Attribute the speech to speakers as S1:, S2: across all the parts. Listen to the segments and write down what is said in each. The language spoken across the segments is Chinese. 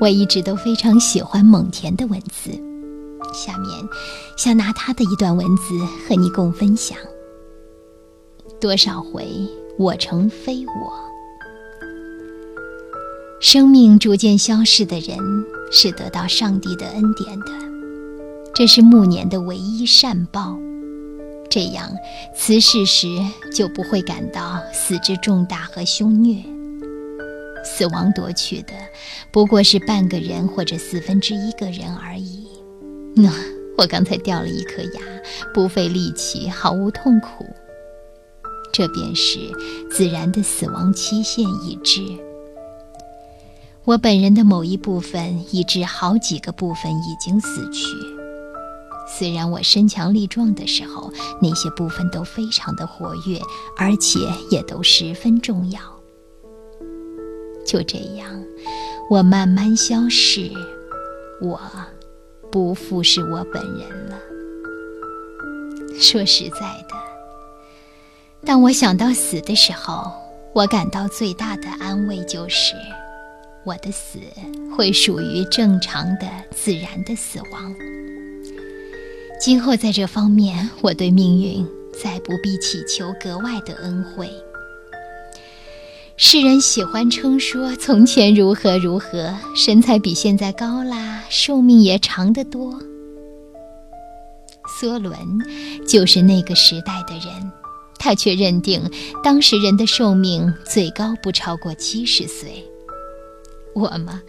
S1: 我一直都非常喜欢蒙恬的文字。下面，想拿他的一段文字和你共分享。多少回我成非我？生命逐渐消逝的人，是得到上帝的恩典的，这是暮年的唯一善报。这样，辞世时就不会感到死之重大和凶虐。死亡夺去的不过是半个人或者四分之一个人而已。那我刚才掉了一颗牙，不费力气，毫无痛苦。这便是自然的死亡期限已至。我本人的某一部分，以致好几个部分已经死去。虽然我身强力壮的时候，那些部分都非常的活跃，而且也都十分重要。就这样，我慢慢消逝，我不复是我本人了。说实在的，当我想到死的时候，我感到最大的安慰就是，我的死会属于正常的、自然的死亡。今后在这方面，我对命运再不必祈求格外的恩惠。世人喜欢称说从前如何如何，身材比现在高啦，寿命也长得多。梭伦就是那个时代的人，他却认定当时人的寿命最高不超过七十岁。我嘛，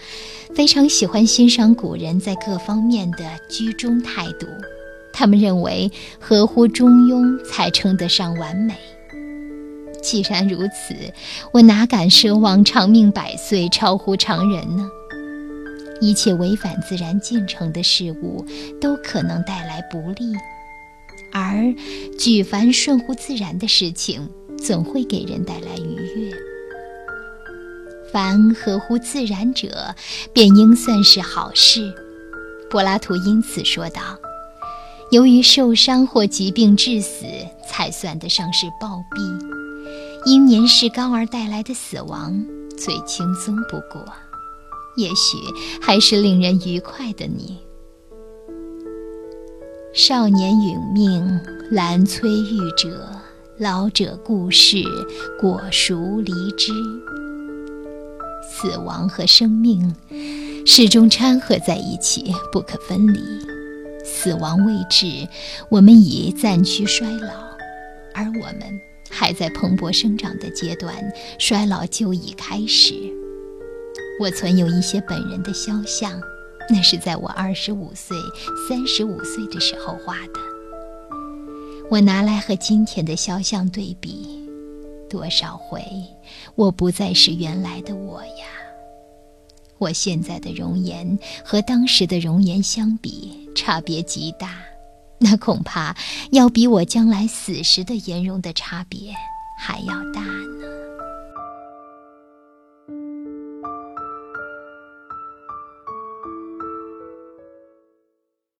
S1: 非常喜欢欣赏古人在各方面的居中态度，他们认为合乎中庸才称得上完美。既然如此，我哪敢奢望长命百岁、超乎常人呢？一切违反自然进程的事物都可能带来不利，而举凡顺乎自然的事情，总会给人带来愉悦。凡合乎自然者，便应算是好事。柏拉图因此说道：“由于受伤或疾病致死，才算得上是暴毙。”因年事高而带来的死亡最轻松不过，也许还是令人愉快的。你少年殒命兰催育者，老者故事果熟离枝。死亡和生命始终掺合在一起，不可分离。死亡未至，我们已暂趋衰老，而我们。还在蓬勃生长的阶段，衰老就已开始。我存有一些本人的肖像，那是在我二十五岁、三十五岁的时候画的。我拿来和今天的肖像对比，多少回我不再是原来的我呀！我现在的容颜和当时的容颜相比，差别极大。那恐怕要比我将来死时的颜容的差别还要大呢。